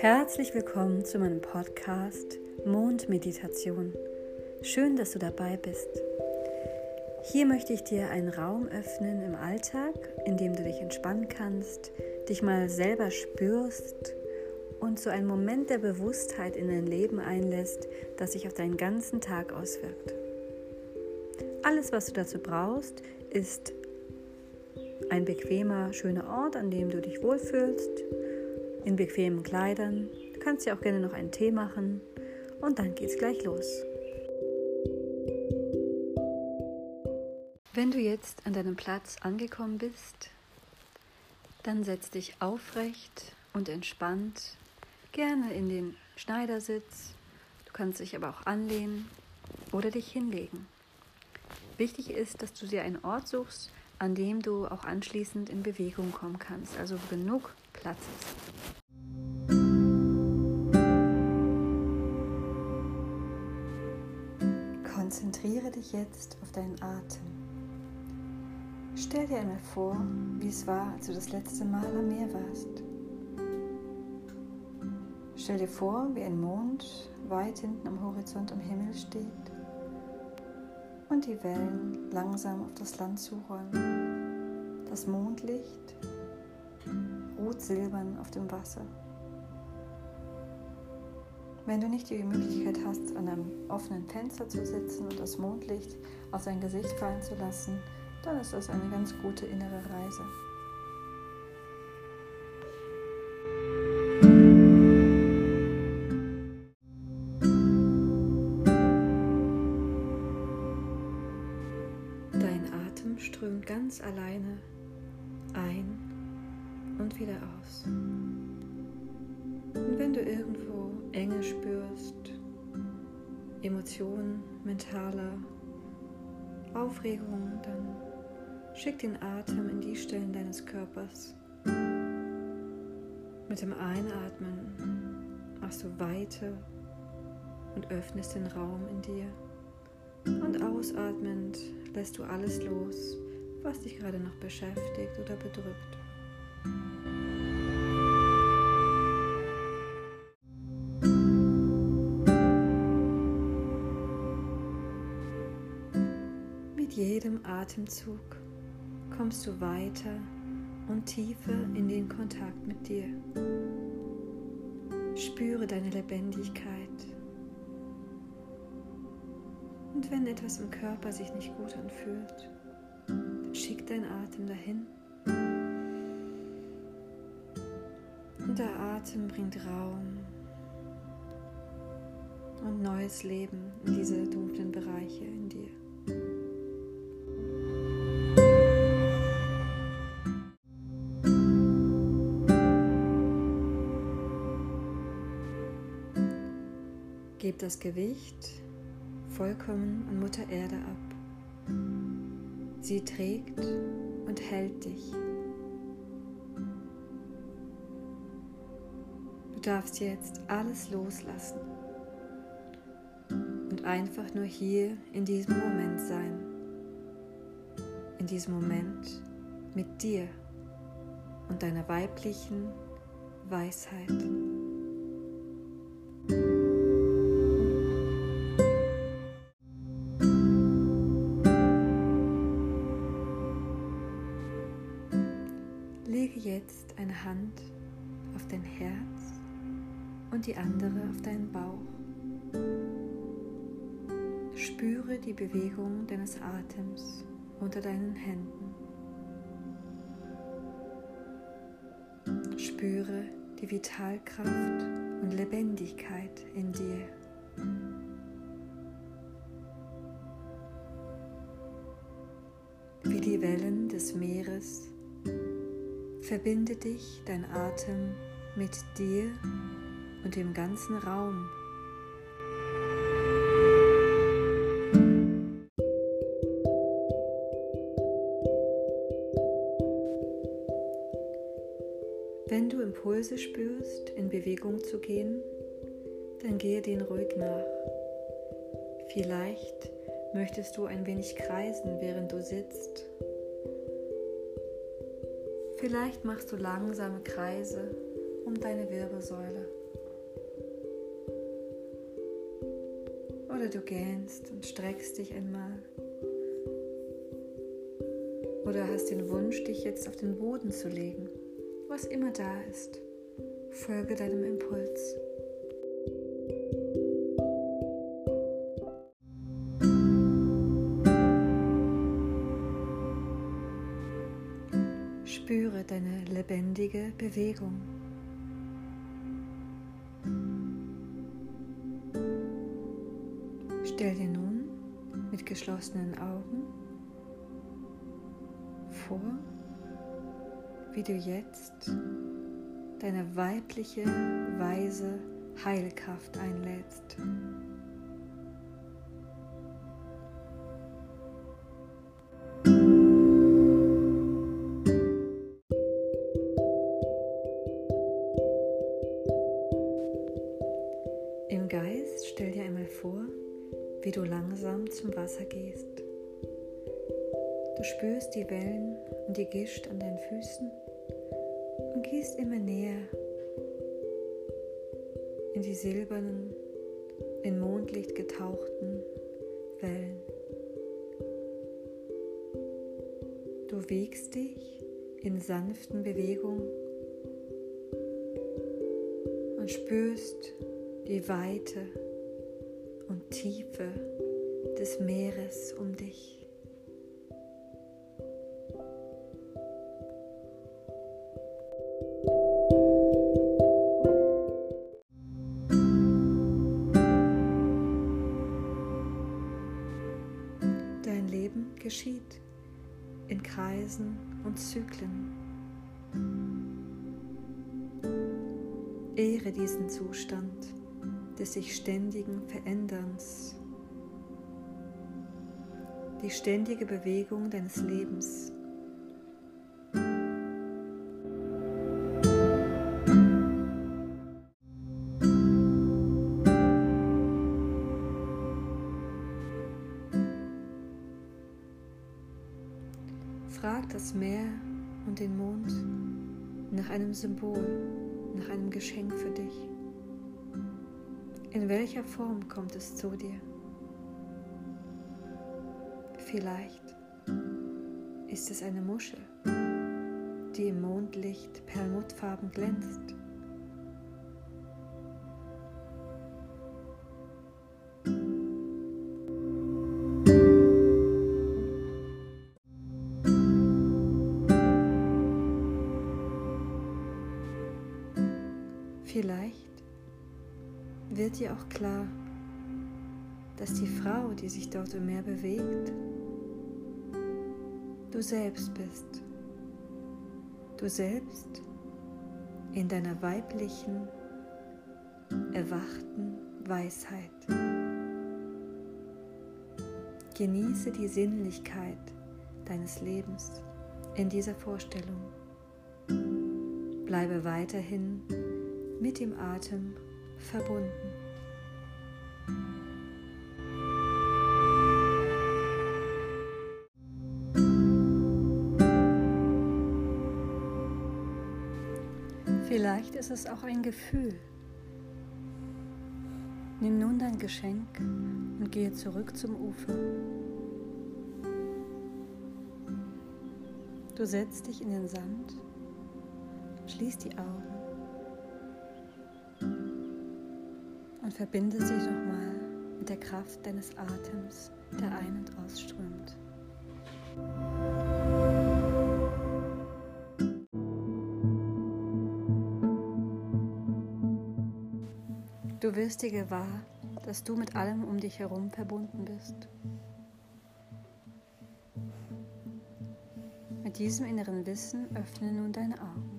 Herzlich willkommen zu meinem Podcast Mondmeditation. Schön, dass du dabei bist. Hier möchte ich dir einen Raum öffnen im Alltag, in dem du dich entspannen kannst, dich mal selber spürst und so einen Moment der Bewusstheit in dein Leben einlässt, das sich auf deinen ganzen Tag auswirkt. Alles, was du dazu brauchst, ist ein bequemer, schöner Ort, an dem du dich wohlfühlst, in bequemen Kleidern. Du kannst dir auch gerne noch einen Tee machen und dann geht's gleich los. Wenn du jetzt an deinem Platz angekommen bist, dann setz dich aufrecht und entspannt, gerne in den Schneidersitz. Du kannst dich aber auch anlehnen oder dich hinlegen. Wichtig ist, dass du dir einen Ort suchst, an dem du auch anschließend in Bewegung kommen kannst, also genug Platz ist. Konzentriere dich jetzt auf deinen Atem. Stell dir einmal vor, wie es war, als du das letzte Mal am Meer warst. Stell dir vor, wie ein Mond weit hinten am Horizont am Himmel steht und die Wellen langsam auf das Land zurollen. Das Mondlicht ruht silbern auf dem Wasser. Wenn du nicht die Möglichkeit hast, an einem offenen Fenster zu sitzen und das Mondlicht auf dein Gesicht fallen zu lassen, dann ist das eine ganz gute innere Reise. Dein Atem strömt ganz alleine wieder aus. Und wenn du irgendwo Enge spürst, Emotionen, mentaler Aufregung, dann schick den Atem in die Stellen deines Körpers. Mit dem Einatmen machst du Weite und öffnest den Raum in dir. Und ausatmend lässt du alles los, was dich gerade noch beschäftigt oder bedrückt. Mit jedem Atemzug kommst du weiter und tiefer in den Kontakt mit dir. Spüre deine Lebendigkeit. Und wenn etwas im Körper sich nicht gut anfühlt, dann schick dein Atem dahin. Und der Atem bringt Raum und neues Leben in diese dunklen Bereiche in dir. Gib das Gewicht vollkommen an Mutter Erde ab. Sie trägt und hält dich. Du darfst jetzt alles loslassen und einfach nur hier in diesem Moment sein. In diesem Moment mit dir und deiner weiblichen Weisheit. Jetzt eine Hand auf dein Herz und die andere auf deinen Bauch. Spüre die Bewegung deines Atems unter deinen Händen. Spüre die Vitalkraft und Lebendigkeit in dir. Wie die Wellen des Meeres verbinde dich dein Atem mit dir und dem ganzen Raum. Wenn du Impulse spürst, in Bewegung zu gehen, dann gehe den ruhig nach. Vielleicht möchtest du ein wenig kreisen, während du sitzt. Vielleicht machst du langsame Kreise um deine Wirbelsäule. Oder du gähnst und streckst dich einmal. Oder hast den Wunsch, dich jetzt auf den Boden zu legen, was immer da ist. Folge deinem Impuls. Spüre deine lebendige Bewegung. Stell dir nun mit geschlossenen Augen vor, wie du jetzt deine weibliche, weise Heilkraft einlädst. Wie du langsam zum Wasser gehst. Du spürst die Wellen und die Gischt an deinen Füßen und gehst immer näher in die silbernen, in Mondlicht getauchten Wellen. Du wiegst dich in sanften Bewegungen und spürst die Weite und Tiefe des Meeres um dich. Dein Leben geschieht in Kreisen und Zyklen. Ehre diesen Zustand des sich ständigen Veränderns, die ständige Bewegung deines Lebens. Frag das Meer und den Mond nach einem Symbol, nach einem Geschenk für dich. In welcher Form kommt es zu dir? Vielleicht ist es eine Muschel, die im Mondlicht perlmuttfarben glänzt. Vielleicht wird dir auch klar, dass die Frau, die sich dort im Meer bewegt, du selbst bist. Du selbst in deiner weiblichen, erwachten Weisheit. Genieße die Sinnlichkeit deines Lebens in dieser Vorstellung. Bleibe weiterhin mit dem Atem verbunden. Vielleicht ist es auch ein Gefühl. Nimm nun dein Geschenk und gehe zurück zum Ufer. Du setzt dich in den Sand, schließ die Augen und verbinde sich nochmal mit der Kraft deines Atems, der ein- und ausströmt. Du wirst dir gewahr, dass du mit allem um dich herum verbunden bist. Mit diesem inneren Wissen öffne nun deine Augen.